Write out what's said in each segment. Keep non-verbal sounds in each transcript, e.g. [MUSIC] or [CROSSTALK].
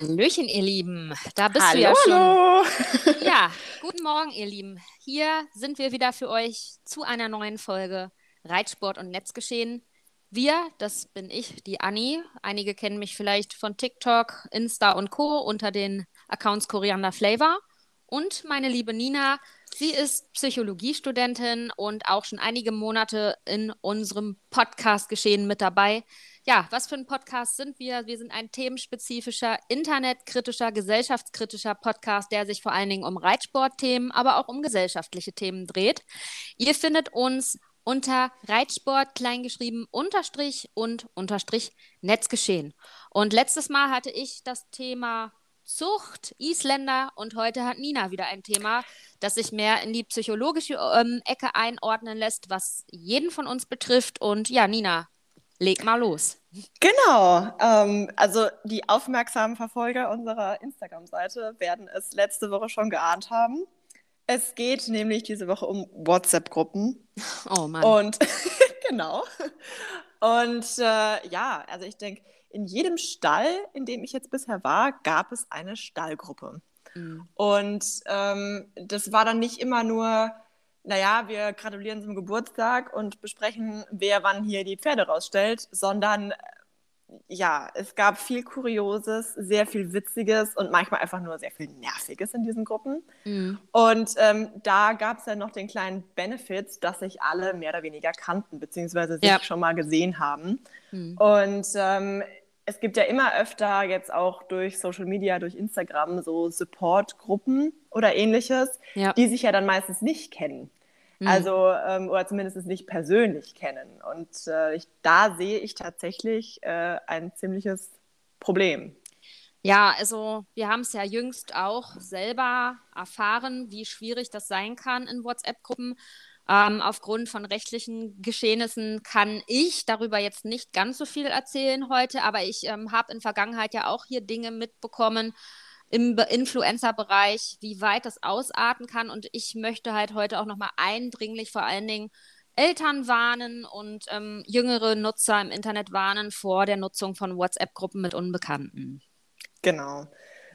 Hallöchen, ihr Lieben. Da bist hallo, du ja schon. Hallo. Ja, [LAUGHS] guten Morgen, ihr Lieben. Hier sind wir wieder für euch zu einer neuen Folge Reitsport und Netzgeschehen. Wir, das bin ich, die Anni. Einige kennen mich vielleicht von TikTok, Insta und Co. unter den Accounts Koriander Flavor. Und meine liebe Nina, sie ist Psychologiestudentin und auch schon einige Monate in unserem Podcast-Geschehen mit dabei. Ja, was für ein Podcast sind wir? Wir sind ein themenspezifischer, internetkritischer, gesellschaftskritischer Podcast, der sich vor allen Dingen um Reitsportthemen, aber auch um gesellschaftliche Themen dreht. Ihr findet uns unter Reitsport kleingeschrieben unterstrich und unterstrich Netzgeschehen. Und letztes Mal hatte ich das Thema Zucht, Isländer und heute hat Nina wieder ein Thema, das sich mehr in die psychologische ähm, Ecke einordnen lässt, was jeden von uns betrifft. Und ja, Nina, leg mal los. Genau. Ähm, also die aufmerksamen Verfolger unserer Instagram-Seite werden es letzte Woche schon geahnt haben. Es geht nämlich diese Woche um WhatsApp-Gruppen. Oh Mann. Und [LAUGHS] genau. Und äh, ja, also ich denke, in jedem Stall, in dem ich jetzt bisher war, gab es eine Stallgruppe. Mhm. Und ähm, das war dann nicht immer nur, naja, wir gratulieren zum Geburtstag und besprechen, wer wann hier die Pferde rausstellt, sondern ja, es gab viel Kurioses, sehr viel Witziges und manchmal einfach nur sehr viel Nerviges in diesen Gruppen. Mhm. Und ähm, da gab es dann noch den kleinen Benefit, dass sich alle mehr oder weniger kannten, beziehungsweise sich ja. schon mal gesehen haben. Mhm. Und ähm, es gibt ja immer öfter jetzt auch durch Social Media, durch Instagram so Support-Gruppen oder ähnliches, ja. die sich ja dann meistens nicht kennen. Mhm. Also, ähm, oder zumindest nicht persönlich kennen. Und äh, ich, da sehe ich tatsächlich äh, ein ziemliches Problem. Ja, also wir haben es ja jüngst auch selber erfahren, wie schwierig das sein kann in WhatsApp-Gruppen. Ähm, aufgrund von rechtlichen Geschehnissen kann ich darüber jetzt nicht ganz so viel erzählen heute, aber ich ähm, habe in Vergangenheit ja auch hier Dinge mitbekommen, im Influencer-Bereich, wie weit das ausarten kann. Und ich möchte halt heute auch nochmal eindringlich vor allen Dingen Eltern warnen und ähm, jüngere Nutzer im Internet warnen vor der Nutzung von WhatsApp-Gruppen mit Unbekannten. Genau.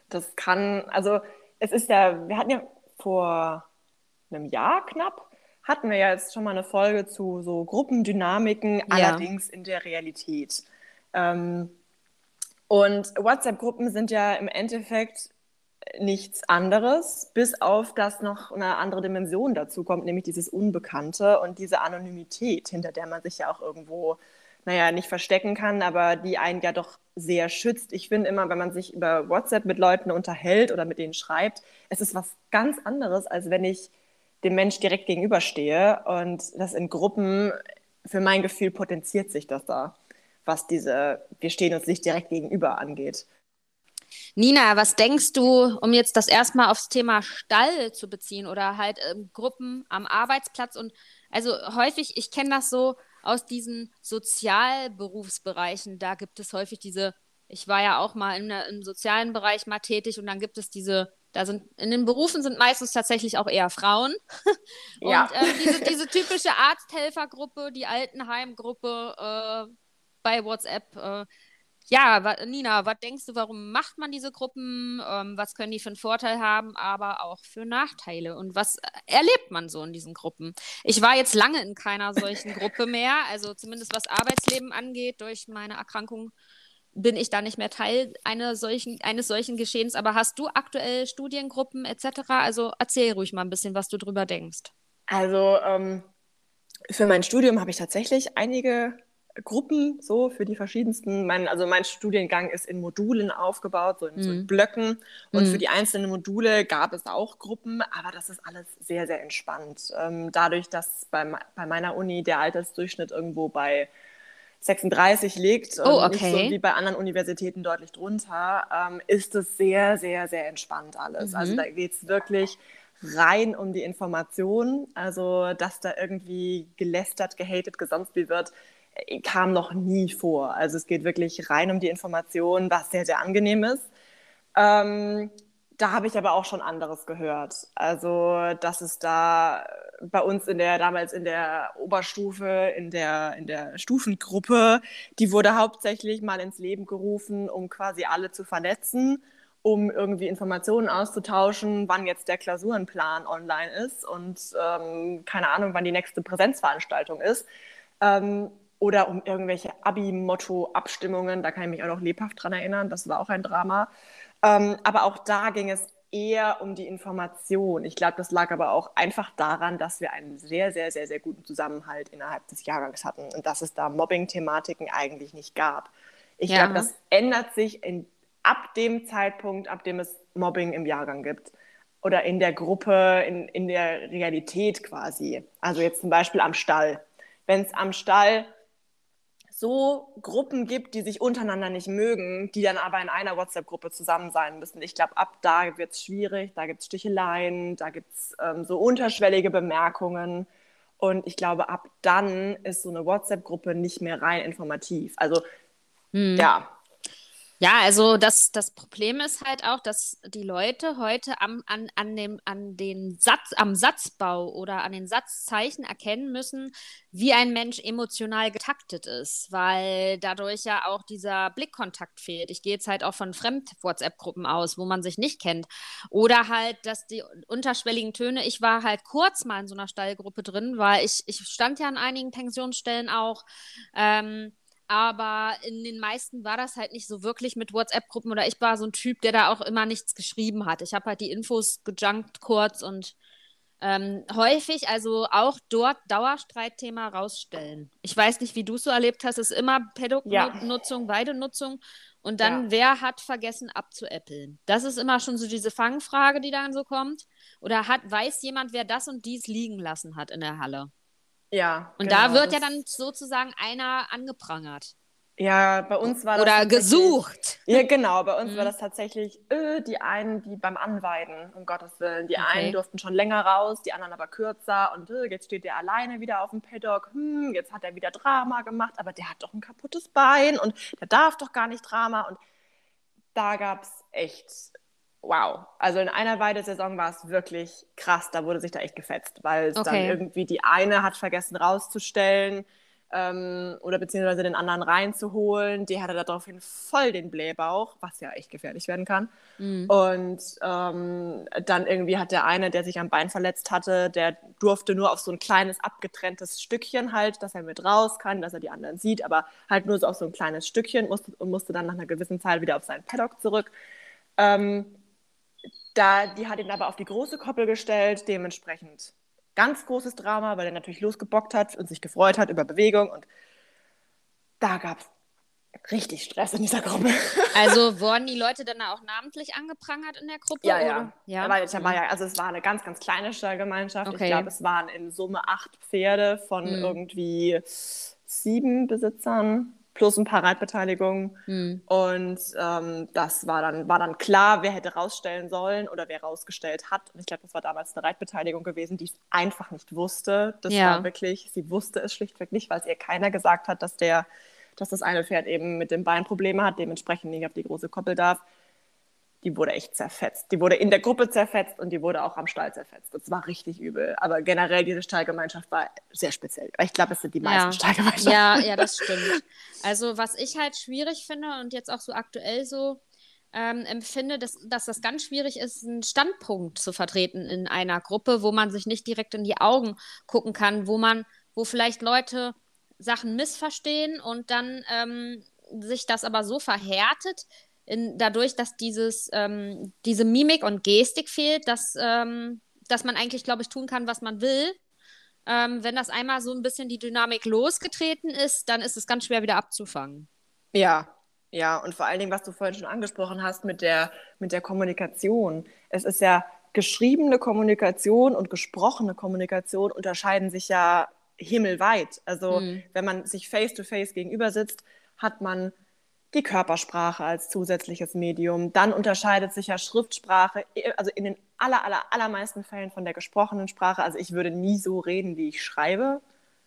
Das kann, also es ist ja, wir hatten ja vor einem Jahr knapp, hatten wir ja jetzt schon mal eine Folge zu so Gruppendynamiken, ja. allerdings in der Realität. Ähm, und WhatsApp-Gruppen sind ja im Endeffekt nichts anderes, bis auf dass noch eine andere Dimension dazu kommt, nämlich dieses Unbekannte und diese Anonymität, hinter der man sich ja auch irgendwo, naja, nicht verstecken kann, aber die einen ja doch sehr schützt. Ich finde immer, wenn man sich über WhatsApp mit Leuten unterhält oder mit denen schreibt, es ist was ganz anderes, als wenn ich dem Mensch direkt gegenüberstehe. Und das in Gruppen, für mein Gefühl, potenziert sich das da was diese Wir stehen uns nicht direkt gegenüber angeht. Nina, was denkst du, um jetzt das erstmal aufs Thema Stall zu beziehen oder halt ähm, Gruppen am Arbeitsplatz und also häufig, ich kenne das so aus diesen Sozialberufsbereichen, da gibt es häufig diese, ich war ja auch mal in, im sozialen Bereich mal tätig und dann gibt es diese, da sind, in den Berufen sind meistens tatsächlich auch eher Frauen. [LAUGHS] und ja. äh, diese, diese typische Arzthelfergruppe, die Altenheimgruppe, äh, bei WhatsApp. Äh, ja, wa, Nina, was denkst du, warum macht man diese Gruppen? Ähm, was können die für einen Vorteil haben, aber auch für Nachteile? Und was erlebt man so in diesen Gruppen? Ich war jetzt lange in keiner solchen Gruppe mehr, also zumindest was Arbeitsleben angeht, durch meine Erkrankung bin ich da nicht mehr Teil einer solchen, eines solchen Geschehens. Aber hast du aktuell Studiengruppen etc.? Also erzähl ruhig mal ein bisschen, was du drüber denkst. Also ähm, für mein Studium habe ich tatsächlich einige Gruppen so für die verschiedensten. Mein, also mein Studiengang ist in Modulen aufgebaut, so in, mm. so in mhm. Blöcken. Und mm. für die einzelnen Module gab es auch Gruppen, aber das ist alles sehr, sehr entspannt. Ähm, dadurch, dass bei, bei meiner Uni der Altersdurchschnitt irgendwo bei 36 liegt und oh, okay. nicht so wie bei anderen Universitäten deutlich drunter, ähm, ist es sehr, sehr, sehr entspannt alles. Mhm. Also da geht es wirklich rein um die Information. Also, dass da irgendwie gelästert, gehatet, gesonst wie wird, kam noch nie vor. Also es geht wirklich rein um die Information, was sehr, sehr angenehm ist. Ähm, da habe ich aber auch schon anderes gehört. Also, dass es da bei uns in der, damals in der Oberstufe, in der, in der Stufengruppe, die wurde hauptsächlich mal ins Leben gerufen, um quasi alle zu vernetzen. um irgendwie Informationen auszutauschen, wann jetzt der Klausurenplan online ist und ähm, keine Ahnung, wann die nächste Präsenzveranstaltung ist. Ähm, oder um irgendwelche Abi-Motto-Abstimmungen, da kann ich mich auch noch lebhaft dran erinnern, das war auch ein Drama. Ähm, aber auch da ging es eher um die Information. Ich glaube, das lag aber auch einfach daran, dass wir einen sehr, sehr, sehr, sehr guten Zusammenhalt innerhalb des Jahrgangs hatten und dass es da Mobbing-Thematiken eigentlich nicht gab. Ich ja. glaube, das ändert sich in, ab dem Zeitpunkt, ab dem es Mobbing im Jahrgang gibt oder in der Gruppe, in, in der Realität quasi. Also jetzt zum Beispiel am Stall. Wenn es am Stall so Gruppen gibt, die sich untereinander nicht mögen, die dann aber in einer WhatsApp-Gruppe zusammen sein müssen. Ich glaube, ab da wird es schwierig, da gibt es Sticheleien, da gibt es ähm, so unterschwellige Bemerkungen. Und ich glaube, ab dann ist so eine WhatsApp-Gruppe nicht mehr rein informativ. Also, hm. ja, ja, also das, das Problem ist halt auch, dass die Leute heute am, an, an, dem, an den Satz, am Satzbau oder an den Satzzeichen erkennen müssen, wie ein Mensch emotional getaktet ist, weil dadurch ja auch dieser Blickkontakt fehlt. Ich gehe jetzt halt auch von Fremd-WhatsApp-Gruppen aus, wo man sich nicht kennt. Oder halt, dass die unterschwelligen Töne, ich war halt kurz mal in so einer Stallgruppe drin, weil ich, ich stand ja an einigen Pensionsstellen auch. Ähm, aber in den meisten war das halt nicht so wirklich mit WhatsApp-Gruppen oder ich war so ein Typ, der da auch immer nichts geschrieben hat. Ich habe halt die Infos gejunkt kurz und ähm, häufig, also auch dort Dauerstreitthema rausstellen. Ich weiß nicht, wie du es so erlebt hast, es ist immer Pädagognutzung, ja. Weidenutzung und dann, ja. wer hat vergessen abzuäppeln? Das ist immer schon so diese Fangfrage, die dann so kommt. Oder hat, weiß jemand, wer das und dies liegen lassen hat in der Halle? Ja. Und genau, da wird ja dann sozusagen einer angeprangert. Ja, bei uns war das. Oder gesucht. Ja, genau. Bei uns mhm. war das tatsächlich äh, die einen, die beim Anweiden, um Gottes Willen. Die okay. einen durften schon länger raus, die anderen aber kürzer. Und äh, jetzt steht der alleine wieder auf dem Paddock. Hm, jetzt hat er wieder Drama gemacht, aber der hat doch ein kaputtes Bein und der darf doch gar nicht Drama. Und da gab es echt wow. Also in einer Weidesaison war es wirklich krass. Da wurde sich da echt gefetzt, weil es okay. dann irgendwie die eine hat vergessen rauszustellen ähm, oder beziehungsweise den anderen reinzuholen. Die hatte daraufhin voll den Blähbauch, was ja echt gefährlich werden kann. Mhm. Und ähm, dann irgendwie hat der eine, der sich am Bein verletzt hatte, der durfte nur auf so ein kleines abgetrenntes Stückchen halt, dass er mit raus kann, dass er die anderen sieht, aber halt nur so auf so ein kleines Stückchen musste, und musste dann nach einer gewissen Zeit wieder auf seinen Paddock zurück. Ähm, da, die hat ihn aber auf die große Koppel gestellt, dementsprechend ganz großes Drama, weil er natürlich losgebockt hat und sich gefreut hat über Bewegung. Und da gab es richtig Stress in dieser Gruppe. [LAUGHS] Also wurden die Leute dann auch namentlich angeprangert in der Gruppe? Ja, ja. ja? War ja. Also es war eine ganz, ganz kleine Stallgemeinschaft. Okay. Ich glaube, es waren in Summe acht Pferde von hm. irgendwie sieben Besitzern plus ein paar Reitbeteiligungen. Mhm. Und ähm, das war dann, war dann klar, wer hätte rausstellen sollen oder wer rausgestellt hat. Und ich glaube, das war damals eine Reitbeteiligung gewesen, die es einfach nicht wusste. Das ja. war wirklich, sie wusste es schlichtweg nicht, weil es ihr keiner gesagt hat, dass der, dass das eine Pferd eben mit dem Bein Probleme hat, dementsprechend nicht auf die große Koppel darf die wurde echt zerfetzt. Die wurde in der Gruppe zerfetzt und die wurde auch am Stall zerfetzt. Das war richtig übel. Aber generell, diese Stallgemeinschaft war sehr speziell. Ich glaube, es sind die meisten ja. Stallgemeinschaften. Ja, ja, [LAUGHS] das stimmt. Also, was ich halt schwierig finde und jetzt auch so aktuell so ähm, empfinde, dass, dass das ganz schwierig ist, einen Standpunkt zu vertreten in einer Gruppe, wo man sich nicht direkt in die Augen gucken kann, wo man, wo vielleicht Leute Sachen missverstehen und dann ähm, sich das aber so verhärtet, in, dadurch, dass dieses, ähm, diese Mimik und Gestik fehlt, dass, ähm, dass man eigentlich, glaube ich, tun kann, was man will. Ähm, wenn das einmal so ein bisschen die Dynamik losgetreten ist, dann ist es ganz schwer wieder abzufangen. Ja, ja, und vor allen Dingen, was du vorhin schon angesprochen hast mit der, mit der Kommunikation. Es ist ja geschriebene Kommunikation und gesprochene Kommunikation unterscheiden sich ja himmelweit. Also, mhm. wenn man sich face-to-face -face gegenüber sitzt, hat man die Körpersprache als zusätzliches Medium. Dann unterscheidet sich ja Schriftsprache, also in den aller, aller, allermeisten Fällen von der gesprochenen Sprache. Also ich würde nie so reden, wie ich schreibe.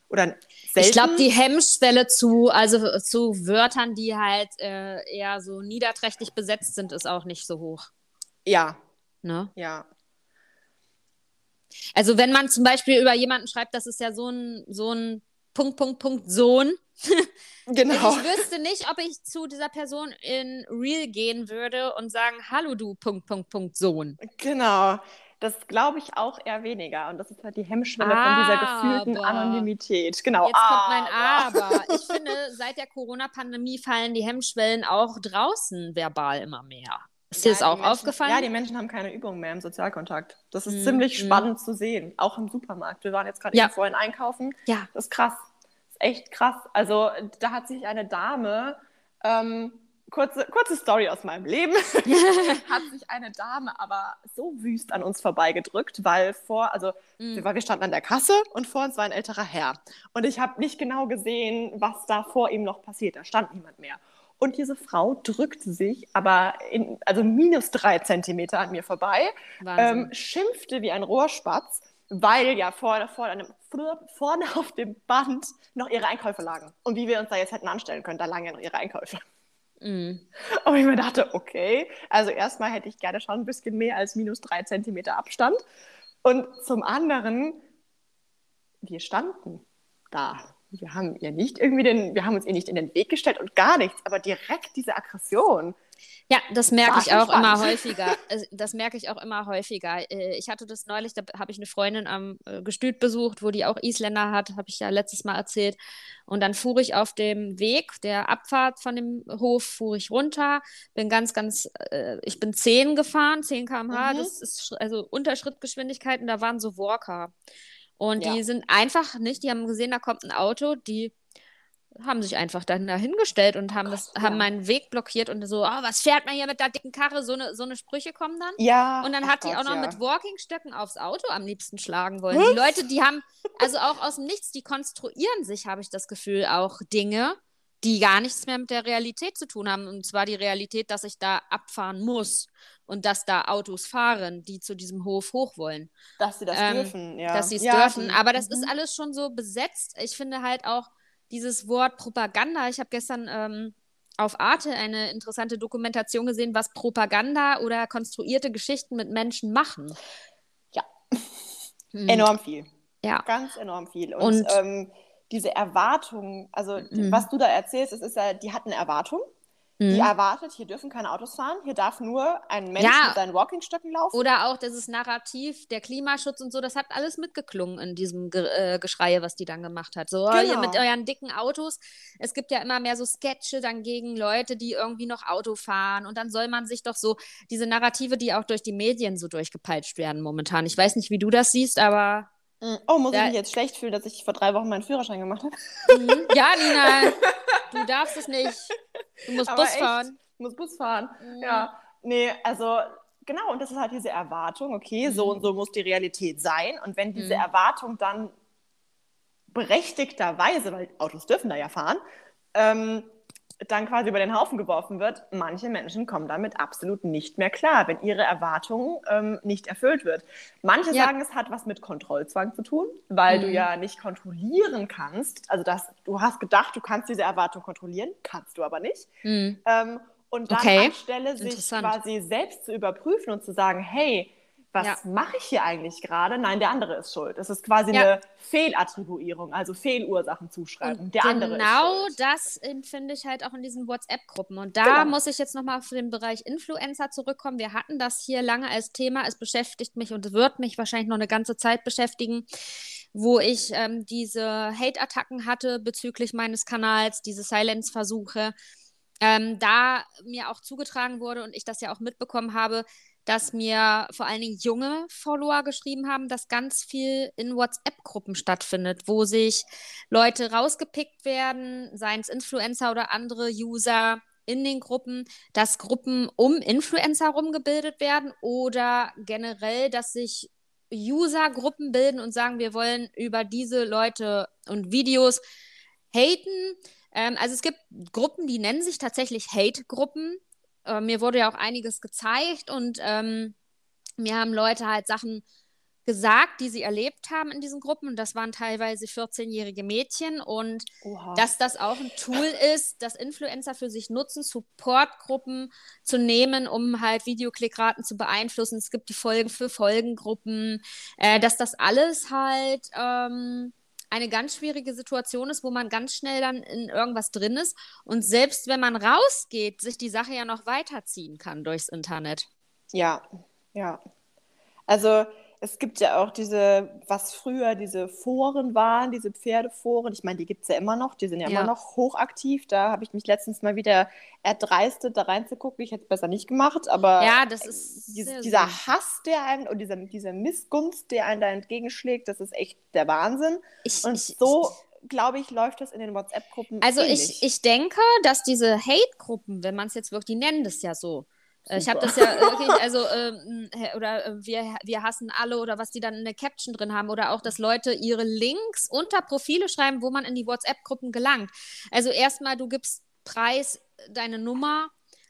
Oder selten. Ich glaube, die Hemmschwelle zu, also zu Wörtern, die halt äh, eher so niederträchtig besetzt sind, ist auch nicht so hoch. Ja. Ne? Ja. Also wenn man zum Beispiel über jemanden schreibt, das ist ja so ein, so ein Punkt, Punkt, Punkt, Sohn, Genau. Ich wüsste nicht, ob ich zu dieser Person in Real gehen würde und sagen, hallo du, Punkt, Punkt, Punkt, Sohn. Genau. Das glaube ich auch eher weniger. Und das ist halt die Hemmschwelle von dieser gefühlten Aber. Anonymität. Genau. Jetzt kommt mein Aber. Aber. [LAUGHS] Ich finde, seit der Corona-Pandemie fallen die Hemmschwellen auch draußen verbal immer mehr. Ist dir Ja, das die auch Menschen, aufgefallen? Ja, die Menschen haben keine Übung mehr im Sozialkontakt. Das ist Mhm, ziemlich mhm. spannend zu sehen, auch im Supermarkt. Wir waren jetzt gerade Ja. eben vorhin einkaufen. Ja. Das ist krass. Echt krass. Also da hat sich eine Dame, ähm, kurze, kurze Story aus meinem Leben, [LAUGHS] hat sich eine Dame aber so wüst an uns vorbeigedrückt, weil vor, also Mhm. weil wir standen an der Kasse und vor uns war ein älterer Herr. Und ich habe nicht genau gesehen, was da vor ihm noch passiert. Da stand niemand mehr. Und diese Frau drückte sich aber in, also minus drei Zentimeter an mir vorbei, ähm, schimpfte wie ein Rohrspatz, weil ja vorne, vorne, [LAUGHS] vorne auf dem Band noch ihre Einkäufe lagen. Und wie wir uns da jetzt hätten anstellen können, da lagen ja noch ihre Einkäufe. Mhm. Und ich mir dachte, okay, also erstmal hätte ich gerne schon ein bisschen mehr als minus drei Zentimeter Abstand. Und zum anderen, wir standen da. Wir haben ihr nicht irgendwie den, wir haben uns ihr nicht in den Weg gestellt und gar nichts, aber direkt diese Aggression. Ja, das merke ich auch spannend. immer häufiger. Äh, [LAUGHS] Das merke ich auch immer häufiger. Äh, Ich hatte das neulich, da habe ich eine Freundin am äh, Gestüt besucht, wo die auch Isländer hat, habe ich ja letztes Mal erzählt. Und dann fuhr ich auf dem Weg der Abfahrt von dem Hof, fuhr ich runter, bin ganz, ganz, äh, ich bin 10 gefahren, 10 km/h, Mhm. das ist also unter Schrittgeschwindigkeiten, da waren so Walker. Und Ja. die sind einfach nicht, die haben gesehen, da kommt ein Auto, die haben sich einfach dann dahingestellt und haben, das, Gott, haben ja. meinen Weg blockiert und so, oh, was fährt man hier mit der dicken Karre? So eine, so eine Sprüche kommen dann. Ja. Und dann ach hat die Gott, auch noch ja. mit Walkingstöcken aufs Auto am liebsten schlagen wollen. Die Leute, die haben, also auch aus dem Nichts, die konstruieren sich, habe ich das Gefühl, auch Dinge, die gar nichts mehr mit der Realität zu tun haben. Und zwar die Realität, dass ich da abfahren muss und dass da Autos fahren, die zu diesem Hof hoch wollen Dass sie das ähm, dürfen, ja. dass sie es ja, dürfen. die- Aber das mhm. ist alles schon so besetzt. Ich finde halt auch dieses Wort Propaganda. Ich habe gestern ähm, auf Arte eine interessante Dokumentation gesehen, was Propaganda oder konstruierte Geschichten mit Menschen machen. Ja. Hm. [LAUGHS] enorm viel. Ja. Ganz enorm viel. Und, Und- ähm, diese Erwartung, also die, Mhm. was du da erzählst, es ist ja, die hat eine Erwartung. Mhm. Die erwartet, hier dürfen keine Autos fahren, hier darf nur ein Mensch Ja. mit seinen Walkingstöcken laufen. Oder auch dieses Narrativ, der Klimaschutz und so, das hat alles mitgeklungen in diesem Ge äh, Geschrei, was die dann gemacht hat. So, oh, ihr Genau. mit euren dicken Autos. Es gibt ja immer mehr so Sketche dann gegen Leute, die irgendwie noch Auto fahren. Und dann soll man sich doch so, diese Narrative, die auch durch die Medien so durchgepeitscht werden momentan. Ich weiß nicht, wie du das siehst, aber. Mhm. Oh, muss Da- ich mich jetzt schlecht fühlen, dass ich vor drei Wochen meinen Führerschein gemacht habe? Mhm. Ja, Nina, du darfst es nicht. Du musst Aber Bus echt? fahren. Ich muss Bus fahren. Mhm. Ja, nee, also genau, und das ist halt diese Erwartung, okay, so Mhm. und so muss die Realität sein. Und wenn diese Mhm. Erwartung dann berechtigterweise, weil Autos dürfen da ja fahren, ähm, dann quasi über den Haufen geworfen wird, manche Menschen kommen damit absolut nicht mehr klar, wenn ihre Erwartung ähm, nicht erfüllt wird. Manche Ja. sagen, es hat was mit Kontrollzwang zu tun, weil du Mhm. ja nicht kontrollieren kannst. Also das, du hast gedacht, du kannst diese Erwartung kontrollieren, kannst du aber nicht. Mhm. Ähm, und dann Okay. anstelle sich quasi selbst zu überprüfen und zu sagen, hey, was Ja. mache ich hier eigentlich gerade? Nein, der andere ist schuld. Es ist quasi Ja. eine Fehlattribuierung, also Fehlursachen-Zuschreibung. Und Der andere genau ist schuld. das empfinde ich halt auch in diesen WhatsApp-Gruppen. Und da Genau. muss ich jetzt nochmal auf den Bereich Influencer zurückkommen. Wir hatten das hier lange als Thema. Es beschäftigt mich und wird mich wahrscheinlich noch eine ganze Zeit beschäftigen, wo ich ähm, diese Hate-Attacken hatte bezüglich meines Kanals, diese Silence-Versuche. Ähm, da mir auch zugetragen wurde und ich das ja auch mitbekommen habe, dass mir vor allen Dingen junge Follower geschrieben haben, dass ganz viel in WhatsApp-Gruppen stattfindet, wo sich Leute rausgepickt werden, seien es Influencer oder andere User in den Gruppen, dass Gruppen um Influencer rumgebildet werden oder generell, dass sich User-Gruppen bilden und sagen, wir wollen über diese Leute und Videos haten. Ähm, also es gibt Gruppen, die nennen sich tatsächlich Hate-Gruppen. Äh, mir wurde ja auch einiges gezeigt und ähm, mir haben Leute halt Sachen gesagt, die sie erlebt haben in diesen Gruppen. Und das waren teilweise 14-jährige Mädchen. Und Oha. dass das auch ein Tool ist, das Influencer für sich nutzen, Supportgruppen zu nehmen, um halt Videoklickraten zu beeinflussen. Es gibt die Folgen für Folgengruppen, äh, dass das alles halt ähm, eine ganz schwierige Situation ist, wo man ganz schnell dann in irgendwas drin ist und selbst wenn man rausgeht, sich die Sache ja noch weiterziehen kann durchs Internet. Ja, ja. Also es gibt ja auch diese, was früher diese Foren waren, diese Pferdeforen. Ich meine, die gibt es ja immer noch, die sind ja, ja, immer noch hochaktiv. Da habe ich mich letztens mal wieder erdreistet, da reinzugucken. Ich hätte es besser nicht gemacht, aber ja, das ist dieses, dieser süß. Hass, der einen und dieser, dieser Missgunst, der einen da entgegenschlägt, das ist echt der Wahnsinn. Ich, und ich, so. glaube ich, läuft das in den WhatsApp-Gruppen. Also ich, ich denke, dass diese Hate-Gruppen, wenn man es jetzt wirklich, die nennen das ja so, Super. Ich habe das ja wirklich, also, ähm, oder äh, wir, wir hassen alle oder was die dann in der Caption drin haben oder auch, dass Leute ihre Links unter Profile schreiben, wo man in die WhatsApp-Gruppen gelangt. Also erstmal, du gibst Preis, deine Nummer,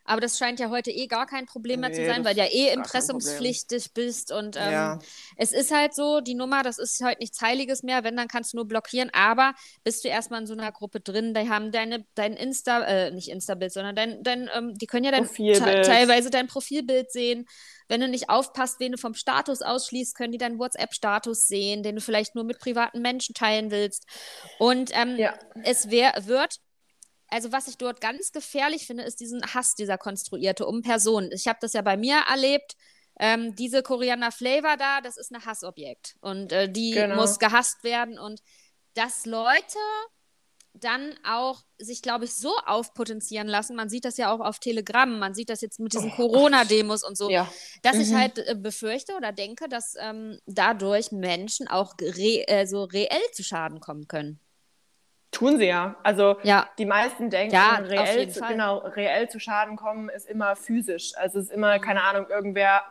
aber das scheint ja heute eh gar kein Problem mehr nee, zu sein, weil du ja eh impressumspflichtig bist. Und ähm, ja. es ist halt so, die Nummer, das ist heute nichts Heiliges mehr. Wenn, dann kannst du nur blockieren. Aber bist du erstmal in so einer Gruppe drin, die haben deine, dein Insta, äh, nicht Insta-Bild, sondern dein, dein ähm, die können ja dein, teilweise dein Profilbild sehen. Wenn du nicht aufpasst, wen du vom Status ausschließt, können die deinen WhatsApp-Status sehen, den du vielleicht nur mit privaten Menschen teilen willst. Und ähm, ja. es wär, wird also was ich dort ganz gefährlich finde, ist diesen Hass, dieser konstruierte um Personen. Ich habe das ja bei mir erlebt. Ähm, diese Koriander Flavor da, das ist ein Hassobjekt und äh, die genau. muss gehasst werden und dass Leute dann auch sich, glaube ich, so aufpotenzieren lassen. Man sieht das ja auch auf Telegram, man sieht das jetzt mit diesen oh, Corona-Demos und so, ja. dass mhm. ich halt äh, befürchte oder denke, dass ähm, dadurch Menschen auch re äh, so reell zu Schaden kommen können. Tun sie ja. Also ja. die meisten denken, ja, reell, zu, genau, reell zu Schaden kommen ist immer physisch. Also es ist immer, mhm. keine Ahnung, irgendwer,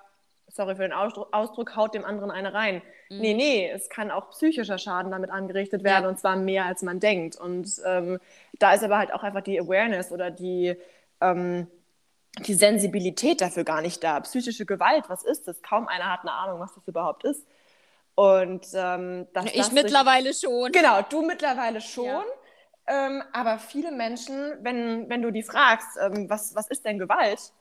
sorry für den Ausdruck, Ausdruck haut dem anderen eine rein. Mhm. Nee, nee, es kann auch psychischer Schaden damit angerichtet werden ja. und zwar mehr als man denkt. Und ähm, da ist aber halt auch einfach die Awareness oder die, ähm, die Sensibilität dafür gar nicht da. Psychische Gewalt, was ist das? Kaum einer hat eine Ahnung, was das überhaupt ist. Und ähm, das, ich mittlerweile sich, schon. Genau, du mittlerweile schon. Ja. Ähm, aber viele Menschen, wenn, wenn du die fragst, ähm, was, was ist denn Gewalt?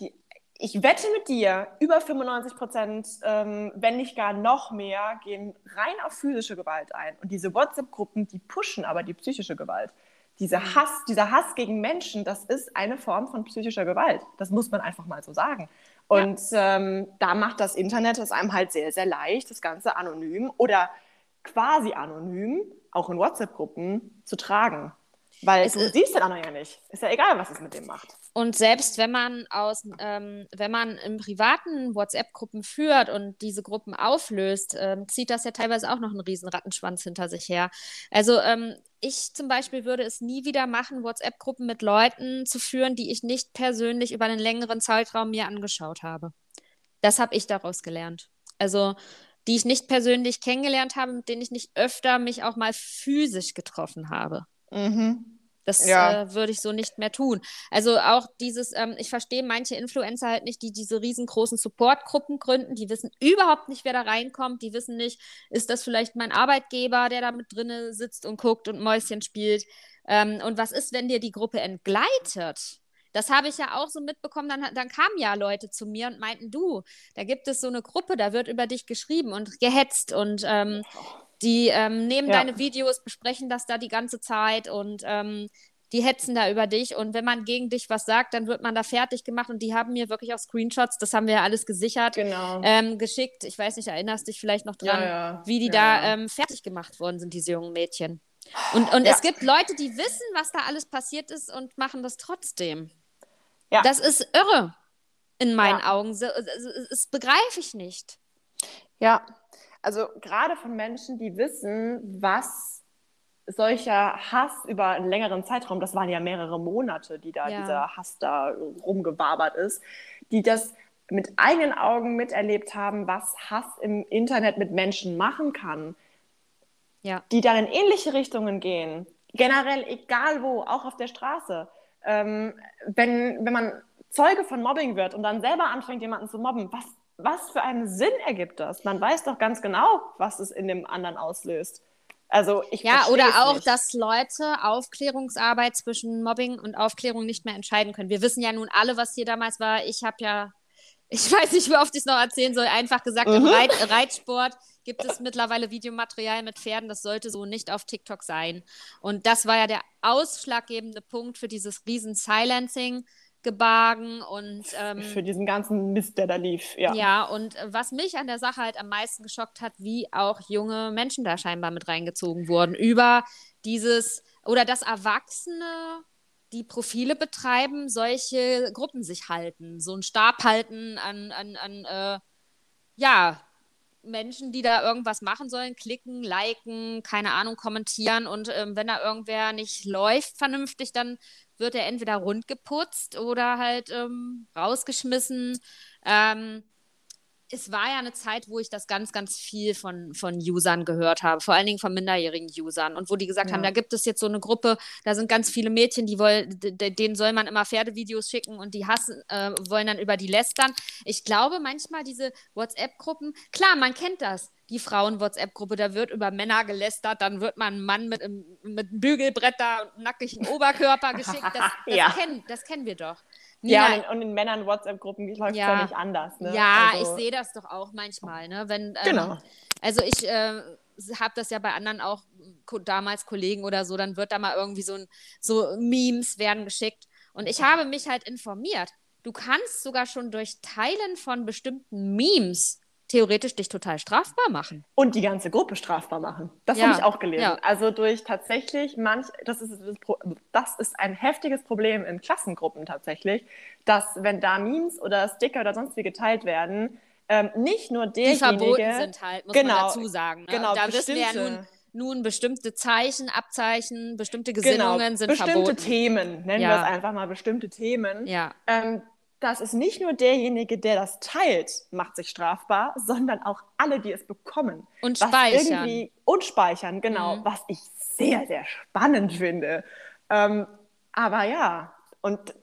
Die, ich wette mit dir, über 95 Prozent, ähm, wenn nicht gar noch mehr, gehen rein auf physische Gewalt ein. Und diese WhatsApp-Gruppen, die pushen aber die psychische Gewalt. Dieser mhm. Hass, dieser Hass gegen Menschen, das ist eine Form von psychischer Gewalt. Das muss man einfach mal so sagen. Und ja. ähm, da macht das Internet es einem halt sehr, sehr leicht, das Ganze anonym oder quasi anonym, auch in WhatsApp-Gruppen, zu tragen. Weil es du siehst den anderen ja nicht. Ist ja egal, was es mit dem macht. Und selbst wenn man aus, ähm, wenn man im privaten WhatsApp-Gruppen führt und diese Gruppen auflöst, ähm, zieht das ja teilweise auch noch einen riesen Rattenschwanz hinter sich her. Also ähm, ich zum Beispiel würde es nie wieder machen, WhatsApp-Gruppen mit Leuten zu führen, die ich nicht persönlich über einen längeren Zeitraum mir angeschaut habe. Das habe ich daraus gelernt. Also die ich nicht persönlich kennengelernt habe, mit denen ich nicht öfter mich auch mal physisch getroffen habe. Mhm. Das ja. äh, würde ich so nicht mehr tun. Also auch dieses, ähm, ich verstehe manche Influencer halt nicht, die diese riesengroßen Supportgruppen gründen, die wissen überhaupt nicht, wer da reinkommt, die wissen nicht, ist das vielleicht mein Arbeitgeber, der da mit drinne sitzt und guckt und Mäuschen spielt. Ähm, und was ist, wenn dir die Gruppe entgleitet? Das habe ich ja auch so mitbekommen. Dann, dann kamen ja Leute zu mir und meinten, du, da gibt es so eine Gruppe, da wird über dich geschrieben und gehetzt und ähm, die ähm, nehmen ja. deine Videos, besprechen das da die ganze Zeit und ähm, die hetzen da über dich und wenn man gegen dich was sagt, dann wird man da fertig gemacht und die haben mir wirklich auch Screenshots, das haben wir ja alles gesichert, genau. ähm, geschickt. Ich weiß nicht, erinnerst dich vielleicht noch dran, ja, ja. wie die da ähm, fertig gemacht worden sind, diese jungen Mädchen. Und, und es gibt Leute, die wissen, was da alles passiert ist und machen das trotzdem. Ja. Das ist irre in meinen Augen. Das begreife ich nicht. Ja, also gerade von Menschen, die wissen, was solcher Hass über einen längeren Zeitraum, das waren ja mehrere Monate, die da ja. dieser Hass da rumgewabert ist, die das mit eigenen Augen miterlebt haben, was Hass im Internet mit Menschen machen kann, ja. die dann in ähnliche Richtungen gehen, generell egal wo, auch auf der Straße. Ähm, wenn, wenn man Zeuge von Mobbing wird und dann selber anfängt, jemanden zu mobben, was was für einen Sinn ergibt das? Man weiß doch ganz genau, was es in dem anderen auslöst. Also ich ja, oder auch, nicht. dass Leute Aufklärungsarbeit zwischen Mobbing und Aufklärung nicht mehr entscheiden können. Wir wissen ja nun alle, was hier damals war. Ich habe ja, [LAUGHS] ich weiß nicht, wie oft ich es noch erzählen soll, einfach gesagt, mhm. im Reit Reitsport gibt es mittlerweile Videomaterial mit Pferden. Das sollte so nicht auf TikTok sein. Und das war ja der ausschlaggebende Punkt für dieses riesen Silencing. Gebargen und ähm, für diesen ganzen Mist, der da lief. Ja, ja und äh, was mich an der Sache halt am meisten geschockt hat, wie auch junge Menschen da scheinbar mit reingezogen wurden über dieses oder dass Erwachsene die Profile betreiben, solche Gruppen sich halten, so einen Stab halten an, an, an äh, ja, Menschen, die da irgendwas machen sollen, klicken, liken, keine Ahnung, kommentieren und ähm, wenn da irgendwer nicht läuft vernünftig, dann wird er entweder rundgeputzt oder halt ähm, rausgeschmissen. Ähm, es war ja eine Zeit, wo ich das ganz, ganz viel von, von Usern gehört habe, vor allen Dingen von minderjährigen Usern. Und wo die gesagt ja. haben, da gibt es jetzt so eine Gruppe, da sind ganz viele Mädchen, die wollen, denen soll man immer Pferdevideos schicken und die hassen, äh, wollen dann über die lästern. Ich glaube manchmal diese WhatsApp-Gruppen, klar, man kennt das die Frauen-WhatsApp-Gruppe, da wird über Männer gelästert, dann wird man ein Mann mit, mit einem Bügelbrett da und nackigen Oberkörper [LAUGHS] geschickt. Das, das, ja. kennen, das kennen wir doch. Nina, ja, und in, und in Männern-WhatsApp-Gruppen läuft es ja. nicht anders. Ne? Ja, also, ich sehe das doch auch manchmal. Ne? Wenn, ähm, genau. Also ich äh, habe das ja bei anderen auch damals Kollegen oder so, dann wird da mal irgendwie so, ein, so Memes werden geschickt. Und ich habe mich halt informiert. Du kannst sogar schon durch Teilen von bestimmten Memes theoretisch dich total strafbar machen. Und die ganze Gruppe strafbar machen. Das ja. habe ich auch gelesen. Ja. Also durch tatsächlich manch, das ist, das ist ein heftiges Problem in Klassengruppen tatsächlich, dass wenn da Memes oder Sticker oder sonst wie geteilt werden, ähm, nicht nur derjenige... Die verboten sind halt, muss genau, man dazu sagen. Ne? Genau, da wissen wir ja nun, nun bestimmte Zeichen, Abzeichen, bestimmte genau, Gesinnungen genau, sind bestimmte verboten. Bestimmte Themen, nennen ja. wir es einfach mal, bestimmte Themen. Ja. Ähm, das ist nicht nur derjenige, der das teilt, macht sich strafbar, sondern auch alle, die es bekommen. Und speichern. und speichern, genau. Mhm. Was ich sehr, sehr spannend finde. Ähm, aber ja, und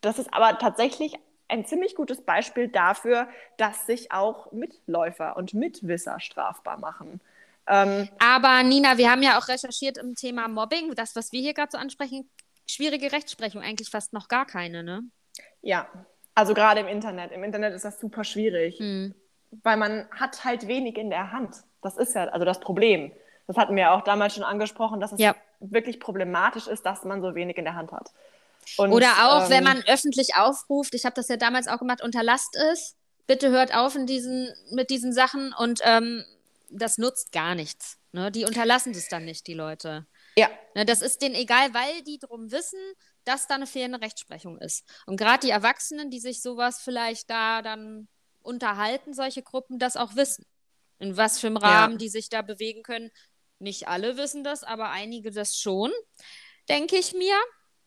das ist aber tatsächlich ein ziemlich gutes Beispiel dafür, dass sich auch Mitläufer und Mitwisser strafbar machen. Ähm, aber Nina, wir haben ja auch recherchiert im Thema Mobbing, das, was wir hier gerade so ansprechen, schwierige Rechtsprechung, eigentlich fast noch gar keine, ne? Ja, also gerade im Internet. Im Internet ist das super schwierig, mhm. weil man hat halt wenig in der Hand. Das ist ja also das Problem. Das hatten wir auch damals schon angesprochen, dass es ja. wirklich problematisch ist, dass man so wenig in der Hand hat. Und, Oder auch, ähm, wenn man öffentlich aufruft, ich habe das ja damals auch gemacht, unterlasst es, bitte hört auf in diesen, mit diesen Sachen und ähm, das nutzt gar nichts. Ne? Die unterlassen das dann nicht, die Leute. Ja. Ne, das ist denen egal, weil die drum wissen, dass da eine fehlende Rechtsprechung ist. Und gerade die Erwachsenen, die sich sowas vielleicht da dann unterhalten, solche Gruppen, das auch wissen. In was für einem Rahmen ja. die sich da bewegen können. Nicht alle wissen das, aber einige das schon, denke ich mir.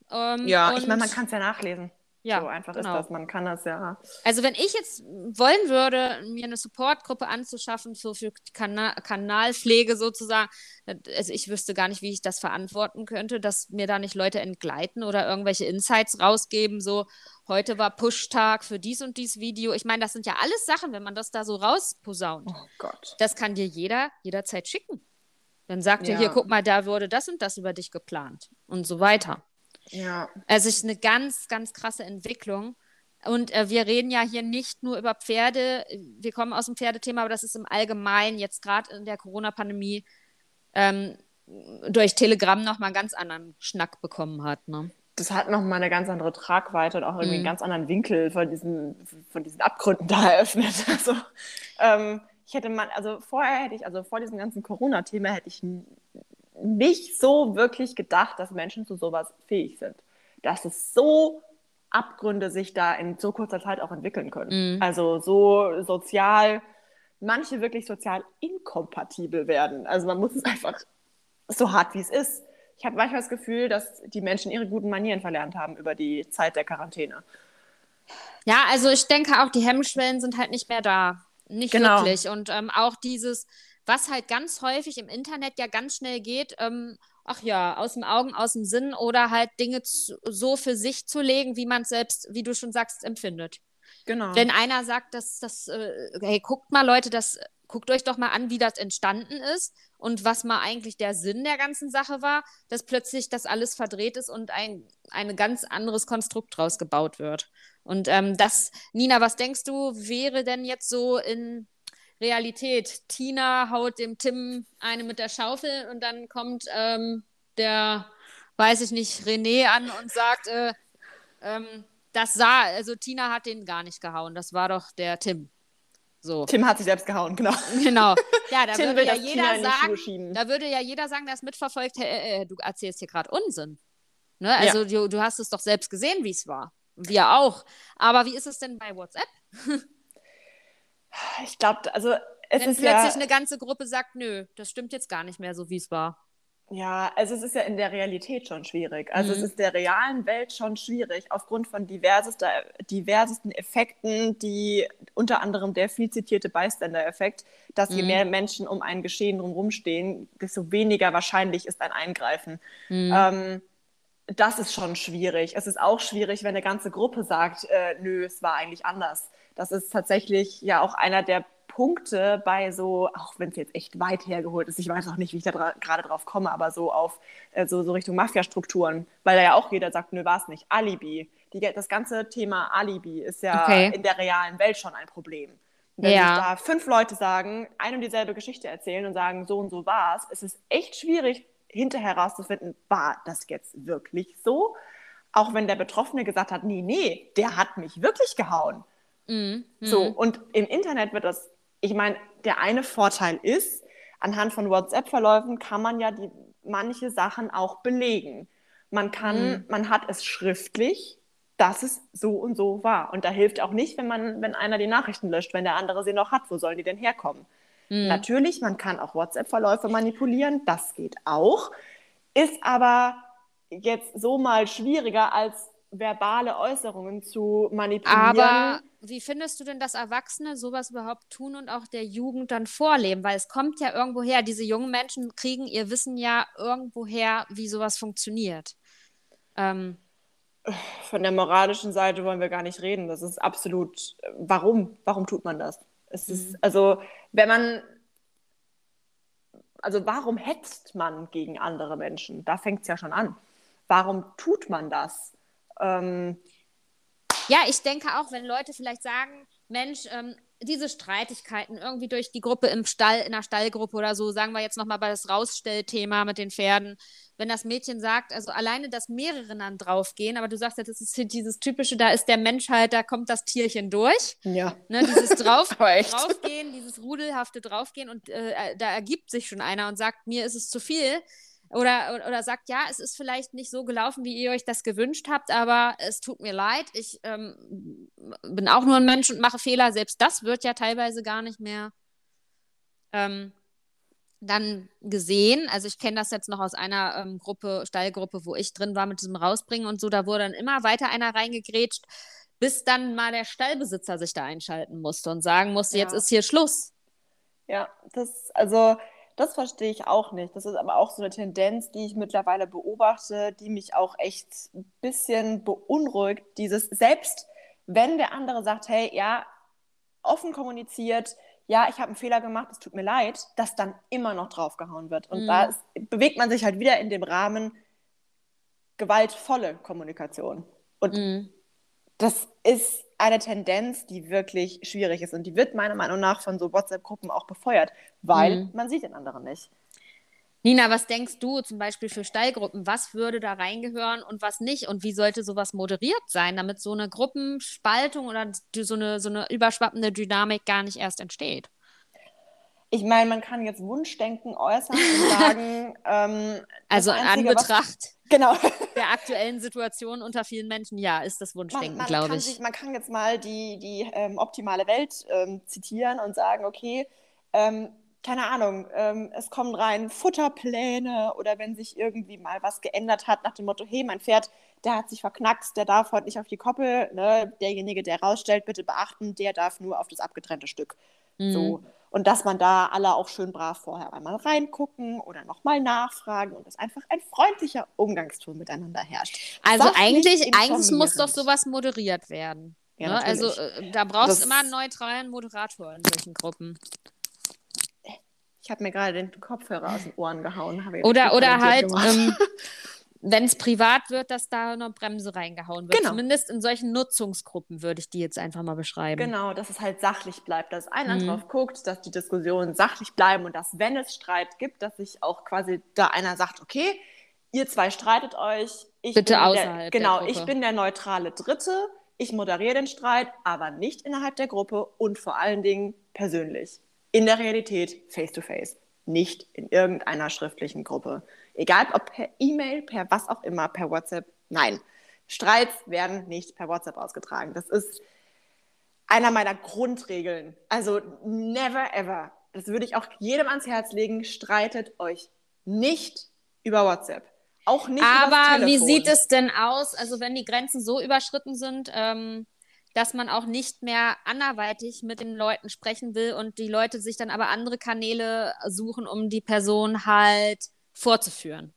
Ähm, ja, ich meine, man kann es ja nachlesen. Ja, so einfach genau. ist das. Man kann das ja. Also wenn ich jetzt wollen würde, mir eine Supportgruppe anzuschaffen so für Kana Kanalpflege sozusagen, also ich wüsste gar nicht, wie ich das verantworten könnte, dass mir da nicht Leute entgleiten oder irgendwelche Insights rausgeben, so heute war Pushtag für dies und dies Video. Ich meine, das sind ja alles Sachen, wenn man das da so rausposaunt. Oh Gott. Das kann dir jeder jederzeit schicken. Dann sagt ja. er hier, guck mal, da wurde das und das über dich geplant und so weiter. Ja. Also es ist eine ganz, ganz krasse Entwicklung. Und äh, wir reden ja hier nicht nur über Pferde, wir kommen aus dem Pferdethema, aber das ist im Allgemeinen jetzt gerade in der Corona-Pandemie ähm, durch Telegram nochmal einen ganz anderen Schnack bekommen hat. Ne? Das hat nochmal eine ganz andere Tragweite und auch irgendwie mhm. einen ganz anderen Winkel von diesen, von diesen Abgründen [LAUGHS] da eröffnet. Also ähm, ich hätte mal, also vorher hätte ich, also vor diesem ganzen Corona-Thema hätte ich nicht so wirklich gedacht, dass Menschen zu sowas fähig sind. Dass es so Abgründe sich da in so kurzer Zeit auch entwickeln können. Mhm. Also so sozial, manche wirklich sozial inkompatibel werden. Also man muss es einfach so hart wie es ist. Ich habe manchmal das Gefühl, dass die Menschen ihre guten Manieren verlernt haben über die Zeit der Quarantäne. Ja, also ich denke auch, die Hemmschwellen sind halt nicht mehr da. Nicht genau. wirklich. Und ähm, auch dieses, was halt ganz häufig im Internet ja ganz schnell geht, ähm, ach ja, aus dem Augen, aus dem Sinn oder halt Dinge zu, so für sich zu legen, wie man es selbst, wie du schon sagst, empfindet. Genau. Wenn einer sagt, dass das, äh, hey, guckt mal, Leute, das, guckt euch doch mal an, wie das entstanden ist und was mal eigentlich der Sinn der ganzen Sache war, dass plötzlich das alles verdreht ist und ein, ein ganz anderes Konstrukt draus gebaut wird. Und ähm, das, Nina, was denkst du, wäre denn jetzt so in Realität. Tina haut dem Tim eine mit der Schaufel und dann Tim kommt ähm, der, weiß ich nicht, René an und sagt, äh, ähm, das sah, also Tina hat den gar nicht gehauen, das war doch der Tim. So. Tim hat sich selbst gehauen, genau. Genau. [LAUGHS] Ja, da würde ja jeder sagen, da würde ja jeder sagen, der es mitverfolgt, hey, äh, du erzählst hier gerade Unsinn. Ne? Also ja. du, du hast es doch selbst gesehen, wie es war. Wir auch. Aber wie ist es denn bei WhatsApp? [LAUGHS] ich glaube, also es Wenn ist plötzlich ja, eine ganze Gruppe sagt, nö, das stimmt jetzt gar nicht mehr so, wie es war. Ja, also es ist ja in der Realität schon schwierig. Also mhm. es ist der realen Welt schon schwierig, aufgrund von diversesten Effekten, die unter anderem der viel zitierte Bystander-Effekt, dass mhm. je mehr Menschen um ein Geschehen drumherum stehen, desto weniger wahrscheinlich ist ein Eingreifen. Mhm. Ähm, das ist schon schwierig. Es ist auch schwierig, wenn eine ganze Gruppe sagt, äh, nö, es war eigentlich anders. Das ist tatsächlich ja auch einer der Punkte bei so, auch wenn es jetzt echt weit hergeholt ist, ich weiß auch nicht, wie ich da dra gerade drauf komme, aber so auf äh, so, so Richtung Mafia-Strukturen, weil da ja auch jeder sagt, nö, war es nicht. Alibi. Die, das ganze Thema Alibi ist ja okay. in der realen Welt schon ein Problem. Wenn ja. sich da fünf Leute sagen, eine und dieselbe Geschichte erzählen und sagen, so und so war es, ist es echt schwierig, hinterher herauszufinden, war das jetzt wirklich so? Auch wenn der Betroffene gesagt hat, nee, nee, der hat mich wirklich gehauen. Mhm. So, und im Internet wird das ich meine, der eine Vorteil ist, anhand von WhatsApp-Verläufen kann man ja die, manche Sachen auch belegen. Man kann, mhm. man hat es schriftlich, dass es so und so war. Und da hilft auch nicht, wenn man, wenn einer die Nachrichten löscht, wenn der andere sie noch hat, wo sollen die denn herkommen? Mhm. Natürlich, man kann auch WhatsApp-Verläufe manipulieren, das geht auch, ist aber jetzt so mal schwieriger als verbale Äußerungen zu manipulieren. Aber wie findest du denn, dass Erwachsene sowas überhaupt tun und auch der Jugend dann vorleben? Weil es kommt ja irgendwo her, diese jungen Menschen kriegen ihr Wissen ja irgendwo her, wie sowas funktioniert. Ähm, Von der moralischen Seite wollen wir gar nicht reden. Das ist absolut, warum? Warum tut man das? Es ist, mhm. also, wenn man, also warum hetzt man gegen andere Menschen? Da fängt es ja schon an. Warum tut man das? Ähm, ja, ich denke auch, wenn Leute vielleicht sagen, Mensch, ähm, diese Streitigkeiten irgendwie durch die Gruppe im Stall, in der Stallgruppe oder so, sagen wir jetzt nochmal bei das Rausstellthema mit den Pferden, wenn das Mädchen sagt, also alleine, dass mehrere dann draufgehen, aber du sagst ja, das ist dieses typische, da ist der Mensch halt, da kommt das Tierchen durch. Ja. Ne, dieses [LAUGHS] drauf, draufgehen, dieses rudelhafte draufgehen und äh, da ergibt sich schon einer und sagt, mir ist es zu viel oder, oder sagt, ja, es ist vielleicht nicht so gelaufen, wie ihr euch das gewünscht habt, aber es tut mir leid, ich ähm, bin auch nur ein Mensch und mache Fehler. Selbst das wird ja teilweise gar nicht mehr ähm, dann gesehen. Also ich kenne das jetzt noch aus einer ähm, Gruppe, Stallgruppe, wo ich drin war mit diesem Rausbringen und so, da wurde dann immer weiter einer reingegrätscht, bis dann mal der Stallbesitzer sich da einschalten musste und sagen musste, ja. jetzt ist hier Schluss. Ja, das, also das verstehe ich auch nicht. Das ist aber auch so eine Tendenz, die ich mittlerweile beobachte, die mich auch echt ein bisschen beunruhigt. Dieses, selbst wenn der andere sagt, hey, ja, offen kommuniziert, ja, ich habe einen Fehler gemacht, es tut mir leid, dass dann immer noch draufgehauen wird. Und mhm. da ist, bewegt man sich halt wieder in dem Rahmen gewaltvolle Kommunikation. Und mhm. das ist eine Tendenz, die wirklich schwierig ist. Und die wird meiner Meinung nach von so WhatsApp-Gruppen auch befeuert, weil mhm. man sieht den anderen nicht. Nina, was denkst du zum Beispiel für Stallgruppen? Was würde da reingehören und was nicht? Und wie sollte sowas moderiert sein, damit so eine Gruppenspaltung oder so eine, so eine überschwappende Dynamik gar nicht erst entsteht? Ich meine, man kann jetzt Wunschdenken äußern und [LAUGHS] sagen, ähm, also in Anbetracht was, genau. Der aktuellen Situation unter vielen Menschen, ja, ist das Wunschdenken, glaube ich. Sich, man kann jetzt mal die, die ähm, optimale Welt ähm, zitieren und sagen, okay, ähm, keine Ahnung, ähm, es kommen rein Futterpläne oder wenn sich irgendwie mal was geändert hat nach dem Motto, hey, mein Pferd, der hat sich verknackst, der darf heute nicht auf die Koppel, ne? derjenige, der rausstellt, bitte beachten, der darf nur auf das abgetrennte Stück. Mhm. So. Und dass man da alle auch schön brav vorher einmal reingucken oder nochmal nachfragen und dass einfach ein freundlicher Umgangston miteinander herrscht. Also Sachlich eigentlich, eigentlich muss doch sowas moderiert werden. Ja, ne? Also äh, da brauchst du immer einen neutralen Moderator in solchen Gruppen. Ich habe mir gerade den Kopfhörer aus den Ohren gehauen. oder oder halt, ähm, [LAUGHS] wenn es privat wird, dass da eine Bremse reingehauen wird. Genau. Zumindest in solchen Nutzungsgruppen würde ich die jetzt einfach mal beschreiben. Genau, dass es halt sachlich bleibt, dass einer Mhm. drauf guckt, dass die Diskussionen sachlich bleiben und dass, wenn es Streit gibt, dass sich auch quasi da einer sagt, okay, ihr zwei streitet euch. Ich Bitte bin außerhalb der, der Genau, Gruppe. ich bin der neutrale Dritte. Ich moderiere den Streit, aber nicht innerhalb der Gruppe und vor allen Dingen persönlich. In der Realität, face to face. Nicht in irgendeiner schriftlichen Gruppe. Egal ob per E-Mail, per was auch immer, per WhatsApp. Nein, Streits werden nicht per WhatsApp ausgetragen. Das ist einer meiner Grundregeln. Also never ever. Das würde ich auch jedem ans Herz legen. Streitet euch nicht über WhatsApp. Auch nicht Aber wie sieht es denn aus, also wenn die Grenzen so überschritten sind, ähm, dass man auch nicht mehr anderweitig mit den Leuten sprechen will und die Leute sich dann aber andere Kanäle suchen, um die Person halt vorzuführen?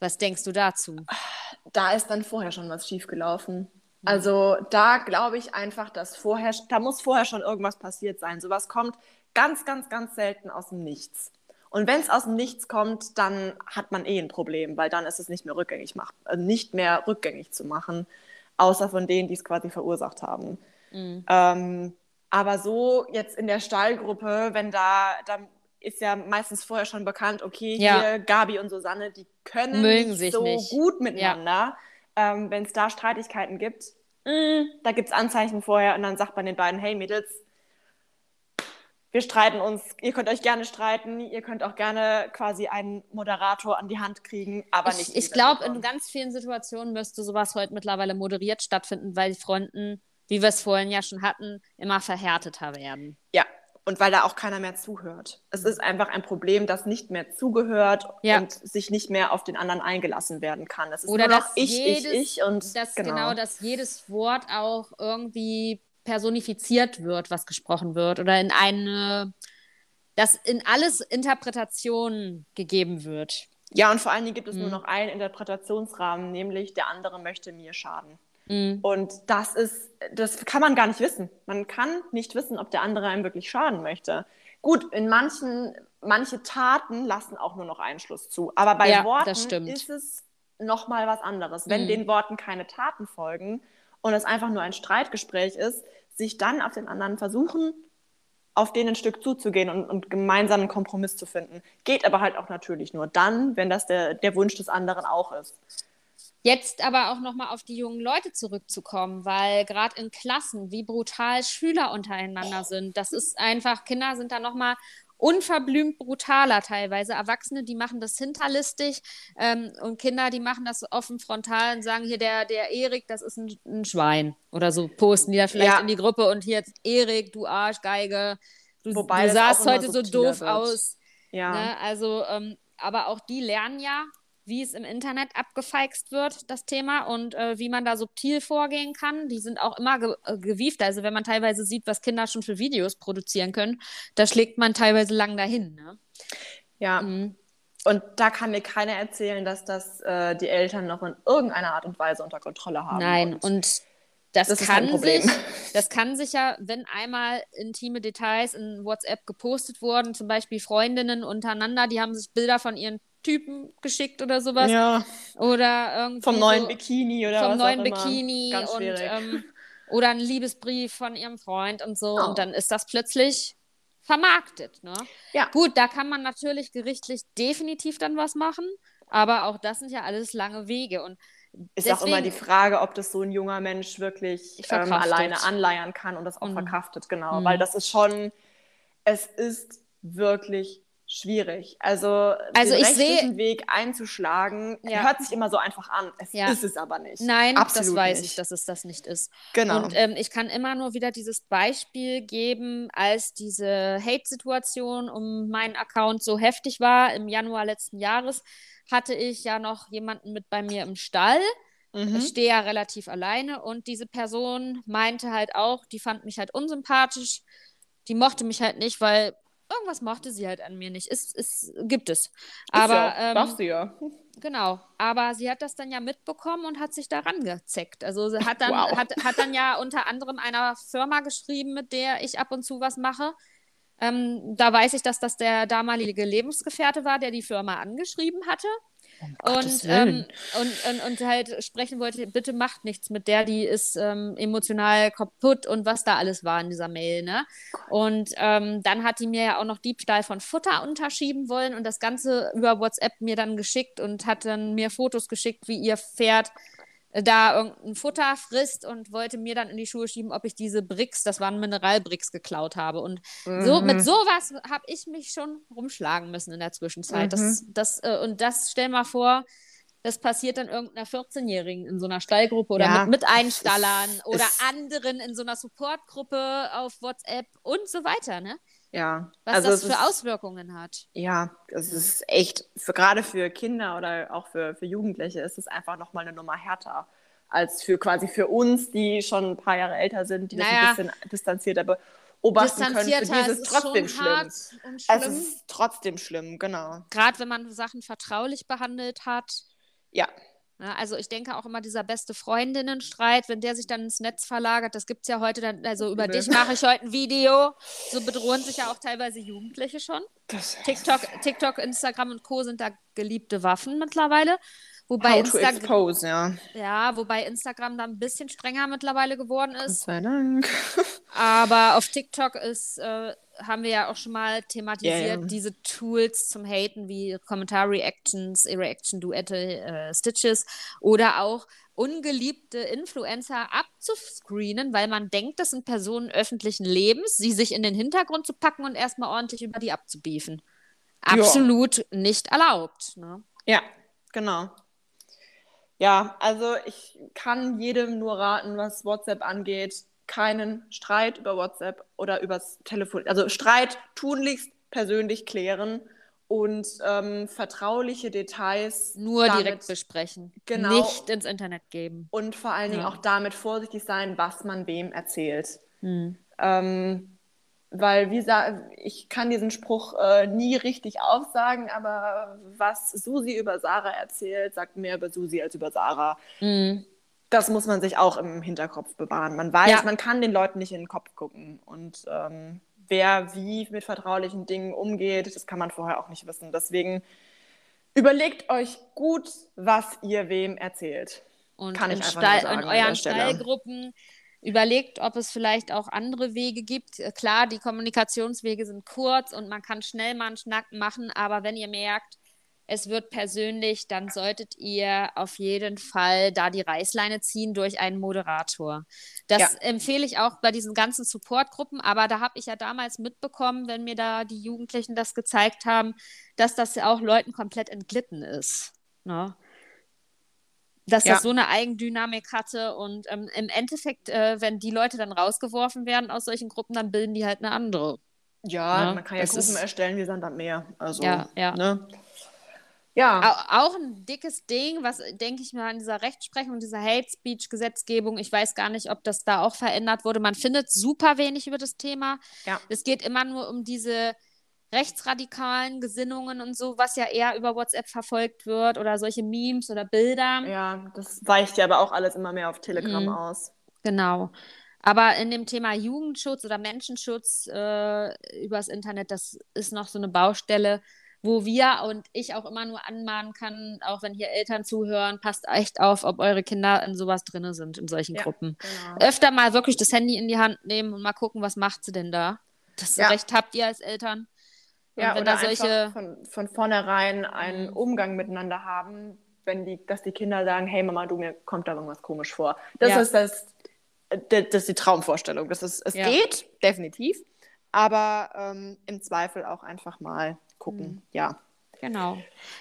Was denkst du dazu? da ist dann vorher schon was schiefgelaufen. Also da glaube ich einfach, dass vorher, da muss vorher schon irgendwas passiert sein. Sowas kommt ganz, ganz, ganz selten aus dem Nichts. Und wenn es aus dem Nichts kommt, dann hat man eh ein Problem, weil dann ist es nicht mehr rückgängig mach, äh, nicht mehr rückgängig zu machen, außer von denen, die es quasi verursacht haben. Mhm. Ähm, aber so jetzt in der Stallgruppe, wenn da, da ist ja meistens vorher schon bekannt, okay, Ja. hier Gabi und Susanne, die können Mögen nicht sich so nicht. gut miteinander. Ähm, wenn es da Streitigkeiten gibt, mh, da gibt es Anzeichen vorher und dann sagt man den beiden, hey Mädels, wir streiten uns, ihr könnt euch gerne streiten, ihr könnt auch gerne quasi einen Moderator an die Hand kriegen, aber nicht. Ich, ich glaube, in ganz vielen Situationen müsste sowas heute mittlerweile moderiert stattfinden, weil die Fronten, wie wir es vorhin ja schon hatten, immer verhärteter werden. Ja, und weil da auch keiner mehr zuhört. Es ist einfach ein Problem, dass nicht mehr zugehört Ja. und sich nicht mehr auf den anderen eingelassen werden kann. Es ist Oder nur noch dass ich, jedes, ich, ich und dass genau. genau. dass jedes Wort auch irgendwie personifiziert wird, was gesprochen wird, oder in eine, dass in alles Interpretation gegeben wird. Ja, und vor allen Dingen gibt es nur Mhm. noch einen Interpretationsrahmen, nämlich der andere möchte mir schaden. Mhm. Und das ist, das kann man gar nicht wissen. Man kann nicht wissen, ob der andere einem wirklich schaden möchte. Gut, in manchen, manche Taten lassen auch nur noch Einschluss zu. Aber bei Ja, Worten das stimmt. ist es nochmal was anderes. Wenn Mhm. den Worten keine Taten folgen und es einfach nur ein Streitgespräch ist, sich dann auf den anderen versuchen, auf den ein Stück zuzugehen und, und gemeinsam einen Kompromiss zu finden. Geht aber halt auch natürlich nur dann, wenn das der, der Wunsch des anderen auch ist. Jetzt aber auch nochmal auf die jungen Leute zurückzukommen, weil gerade in Klassen, wie brutal Schüler untereinander sind, das ist einfach, Kinder sind da nochmal unverblümt brutaler teilweise. Erwachsene, die machen das hinterlistig ähm, und Kinder, die machen das offen frontal und sagen hier, der, der Erik, das ist ein, ein Schwein. Oder so posten die da vielleicht Ja. in die Gruppe und hier jetzt Erik, du Arschgeige, du, Wobei du sahst heute so doof wird. aus. Ja. Ne? Also, ähm, aber auch die lernen ja, wie es im Internet abgefeixt wird, das Thema, und äh, wie man da subtil vorgehen kann. Die sind auch immer ge äh, gewieft. Also, wenn man teilweise sieht, was Kinder schon für Videos produzieren können, da schlägt man teilweise lang dahin. Ne? ja. Mhm. Und da kann mir keiner erzählen, dass das äh, die Eltern noch in irgendeiner Art und Weise unter Kontrolle haben. Nein, Und und das, das kann sich, das kann sich ja, wenn einmal intime Details in WhatsApp gepostet wurden, zum Beispiel Freundinnen untereinander, die haben sich Bilder von ihren Typen geschickt oder sowas. ja, Oder irgendwie vom neuen so, Bikini oder vom was neuen. Bikini Ganz und ähm, oder ein Liebesbrief von ihrem Freund und so. Oh. Und dann ist das plötzlich vermarktet. Ne? Ja. Gut, da kann man natürlich gerichtlich definitiv dann was machen, aber auch das sind ja alles lange Wege. Und ist auch immer deswegen- die Frage, ob das so ein junger Mensch wirklich ähm, alleine anleiern kann und das auch Mhm. verkraftet, genau. Mhm. Weil das ist schon, es ist wirklich schwierig. Also, Also den ich sehe- Weg einzuschlagen, Ja. hört sich immer so einfach an. Es Ja. ist es aber nicht. nein, Absolut das weiß nicht. ich, dass es das nicht ist. Genau. Und ähm, ich kann immer nur wieder dieses Beispiel geben, als diese Hate-Situation um meinen Account so heftig war. Im Januar letzten Jahres hatte ich ja noch jemanden mit bei mir im Stall. mhm. Ich stehe ja relativ alleine und diese Person meinte halt auch, die fand mich halt unsympathisch. Die mochte mich halt nicht, weil irgendwas mochte sie halt an mir nicht. Es, es gibt es. Aber ja, ähm, darfst du ja. Genau, aber sie hat das dann ja mitbekommen und hat sich daran gezeckt. Also sie hat dann, Wow. hat, hat dann ja unter anderem einer Firma geschrieben, mit der ich ab und zu was mache. Ähm, da weiß ich, dass das der damalige Lebensgefährte war, der die Firma angeschrieben hatte. Um und, ähm, und, und, und halt sprechen wollte, bitte macht nichts mit der, die ist ähm, emotional kaputt und was da alles war in dieser Mail, ne? Und ähm, dann hat die mir ja auch noch Diebstahl von Futter unterschieben wollen und das Ganze über WhatsApp mir dann geschickt und hat dann mir Fotos geschickt, wie ihr Pferd da irgendein Futter frisst und wollte mir dann in die Schuhe schieben, ob ich diese Bricks, das waren Mineralbricks, geklaut habe. Und mhm. so mit sowas habe ich mich schon rumschlagen müssen in der Zwischenzeit. Mhm. Das, das, äh, und das stell mal vor, das passiert dann irgendeiner 14-Jährigen in so einer Stallgruppe oder ja, mit, mit Einstallern oder anderen in so einer Supportgruppe auf WhatsApp und so weiter, ne? Ja. Was also das für ist, Auswirkungen hat. Ja, es ist echt, für, gerade für Kinder oder auch für, für Jugendliche ist es einfach nochmal eine Nummer härter als für quasi für uns, die schon ein paar Jahre älter sind, die naja. das ein bisschen distanzierter beobachten können. Für die ist es trotzdem schlimm. schlimm. Es ist trotzdem schlimm, genau. Gerade wenn man Sachen vertraulich behandelt hat. Ja. Ja, also ich denke auch immer dieser beste Freundinnenstreit, wenn der sich dann ins Netz verlagert, das gibt es ja heute dann, also über dich mache ich heute ein Video. So bedrohen sich ja auch teilweise Jugendliche schon. TikTok, TikTok, Instagram und Co. sind da geliebte Waffen mittlerweile. Wobei Instagram, ja. ja, wobei Instagram da ein bisschen strenger mittlerweile geworden ist. Gott sei Dank. [LAUGHS] Aber auf TikTok ist, äh, haben wir ja auch schon mal thematisiert, yeah, yeah. diese Tools zum Haten wie Kommentar-Reactions, Reaction-Duette, äh, Stitches oder auch ungeliebte Influencer abzuscreenen, weil man denkt, das sind Personen öffentlichen Lebens, sie sich in den Hintergrund zu packen und erstmal ordentlich über die abzubiefen. Absolut ja. nicht erlaubt. Ne? Ja, genau. Ja, also ich kann jedem nur raten, was WhatsApp angeht, keinen Streit über WhatsApp oder übers Telefon, also Streit tunlichst persönlich klären und ähm, vertrauliche Details nur damit, direkt besprechen, genau, nicht ins Internet geben und vor allen Dingen ja. auch damit vorsichtig sein, was man wem erzählt. Hm. Ähm, weil, wie ich kann diesen Spruch äh, nie richtig aufsagen, aber was Susi über Sarah erzählt, sagt mehr über Susi als über Sarah. Mhm. Das muss man sich auch im Hinterkopf bewahren. Man weiß, ja. man kann den Leuten nicht in den Kopf gucken. Und ähm, wer wie mit vertraulichen Dingen umgeht, das kann man vorher auch nicht wissen. Deswegen überlegt euch gut, was ihr wem erzählt. Und kann ich einfach Stall, sagen, in euren Stallgruppen überlegt, ob es vielleicht auch andere Wege gibt. Äh, klar, die Kommunikationswege sind kurz und man kann schnell mal einen Schnack machen, aber wenn ihr merkt, es wird persönlich, dann solltet ihr auf jeden Fall da die Reißleine ziehen durch einen Moderator. Das ja. empfehle ich auch bei diesen ganzen Supportgruppen, aber da habe ich ja damals mitbekommen, wenn mir da die Jugendlichen das gezeigt haben, dass das ja auch Leuten komplett entglitten ist. Ne? Dass ja. das so eine Eigendynamik hatte. Und ähm, im Endeffekt, äh, wenn die Leute dann rausgeworfen werden aus solchen Gruppen, dann bilden die halt eine andere. Ja, ne? man kann ja Gruppen ist... erstellen, wir sind dann mehr. Also, ja, ja. Ne? Ja. Auch ein dickes Ding, was denke ich mal an dieser Rechtsprechung, dieser Hate Speech Gesetzgebung, ich weiß gar nicht, ob das da auch verändert wurde. Man findet super wenig über das Thema. Ja. Es geht immer nur um diese rechtsradikalen Gesinnungen und so, was ja eher über WhatsApp verfolgt wird oder solche Memes oder Bilder. Ja, das weicht ja aber auch alles immer mehr auf Telegram mhm. aus. Genau. Aber in dem Thema Jugendschutz oder Menschenschutz äh, übers Internet, das ist noch so eine Baustelle, wo wir und ich auch immer nur anmahnen kann, auch wenn hier Eltern zuhören, passt echt auf, ob eure Kinder in sowas drin sind, in solchen ja, Gruppen. Genau. Öfter mal wirklich das Handy in die Hand nehmen und mal gucken, was macht sie denn da. Das ja. Recht habt ihr als Eltern. Ja, wenn oder da solche von, von vornherein einen mhm. Umgang miteinander haben, wenn die, dass die Kinder sagen, hey Mama, du mir kommt da irgendwas komisch vor. Das ja. ist das, das ist die Traumvorstellung. Das ist, es ja. geht, definitiv, aber ähm, im Zweifel auch einfach mal gucken. Mhm. Ja. Genau.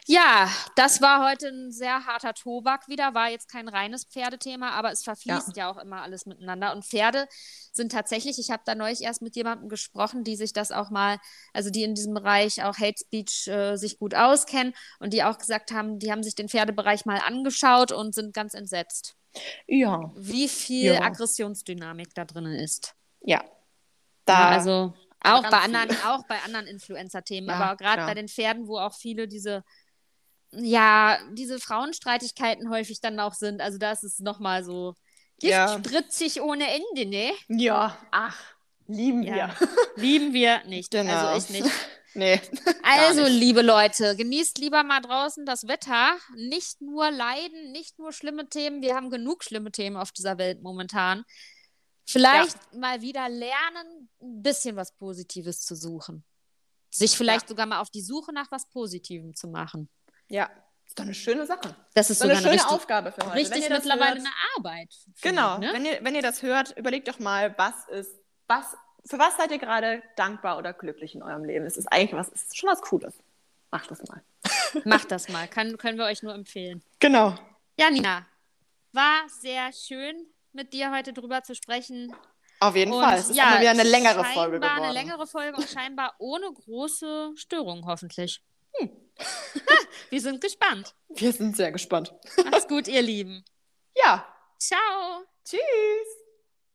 Ja, das war heute ein sehr harter Tobak wieder. War jetzt kein reines Pferdethema, aber es verfließt ja, ja auch immer alles miteinander. Und Pferde sind tatsächlich, ich habe da neulich erst mit jemandem gesprochen, die sich das auch mal, also die in diesem Bereich auch Hate Speech äh, sich gut auskennen und die auch gesagt haben, die haben sich den Pferdebereich mal angeschaut und sind ganz entsetzt. Ja. Wie viel ja. Aggressionsdynamik da drin ist. Ja. Da, ja, also auch bei, anderen, auch bei anderen Influencer-Themen, ja, aber gerade bei den Pferden, wo auch viele diese, ja, diese Frauenstreitigkeiten häufig dann auch sind. Also da ist es nochmal so giftspritzig ohne Ende, ne? Ja, ach, lieben wir. [LAUGHS] lieben wir nicht. Genau. Also ich nicht. [LAUGHS] Nee. [LAUGHS] Also, liebe Leute, genießt lieber mal draußen das Wetter. Nicht nur Leiden, nicht nur schlimme Themen. Wir haben genug schlimme Themen auf dieser Welt momentan. Vielleicht ja. mal wieder lernen, ein bisschen was Positives zu suchen. Sich vielleicht ja. sogar mal auf die Suche nach was Positivem zu machen. Ja, ist doch eine schöne Sache. Das ist so eine schöne richtig, Aufgabe für heute. Richtig mittlerweile hört, eine Arbeit. Genau. Ich, ne? wenn, ihr, wenn ihr das hört, überlegt doch mal, was ist, was, für was seid ihr gerade dankbar oder glücklich in eurem Leben? Es ist eigentlich was, es ist schon was Cooles. Macht das mal. [LAUGHS] Macht das mal. Kann, können wir euch nur empfehlen. Genau. Ja, Nina, war sehr schön, mit dir heute drüber zu sprechen. Auf jeden und, Fall. Es ist ja, wieder eine längere Folge geworden. eine längere Folge und scheinbar ohne große Störung, hoffentlich. Hm. [LAUGHS] Wir sind gespannt. Wir sind sehr gespannt. Macht's gut, ihr Lieben. Ja. Ciao. Tschüss.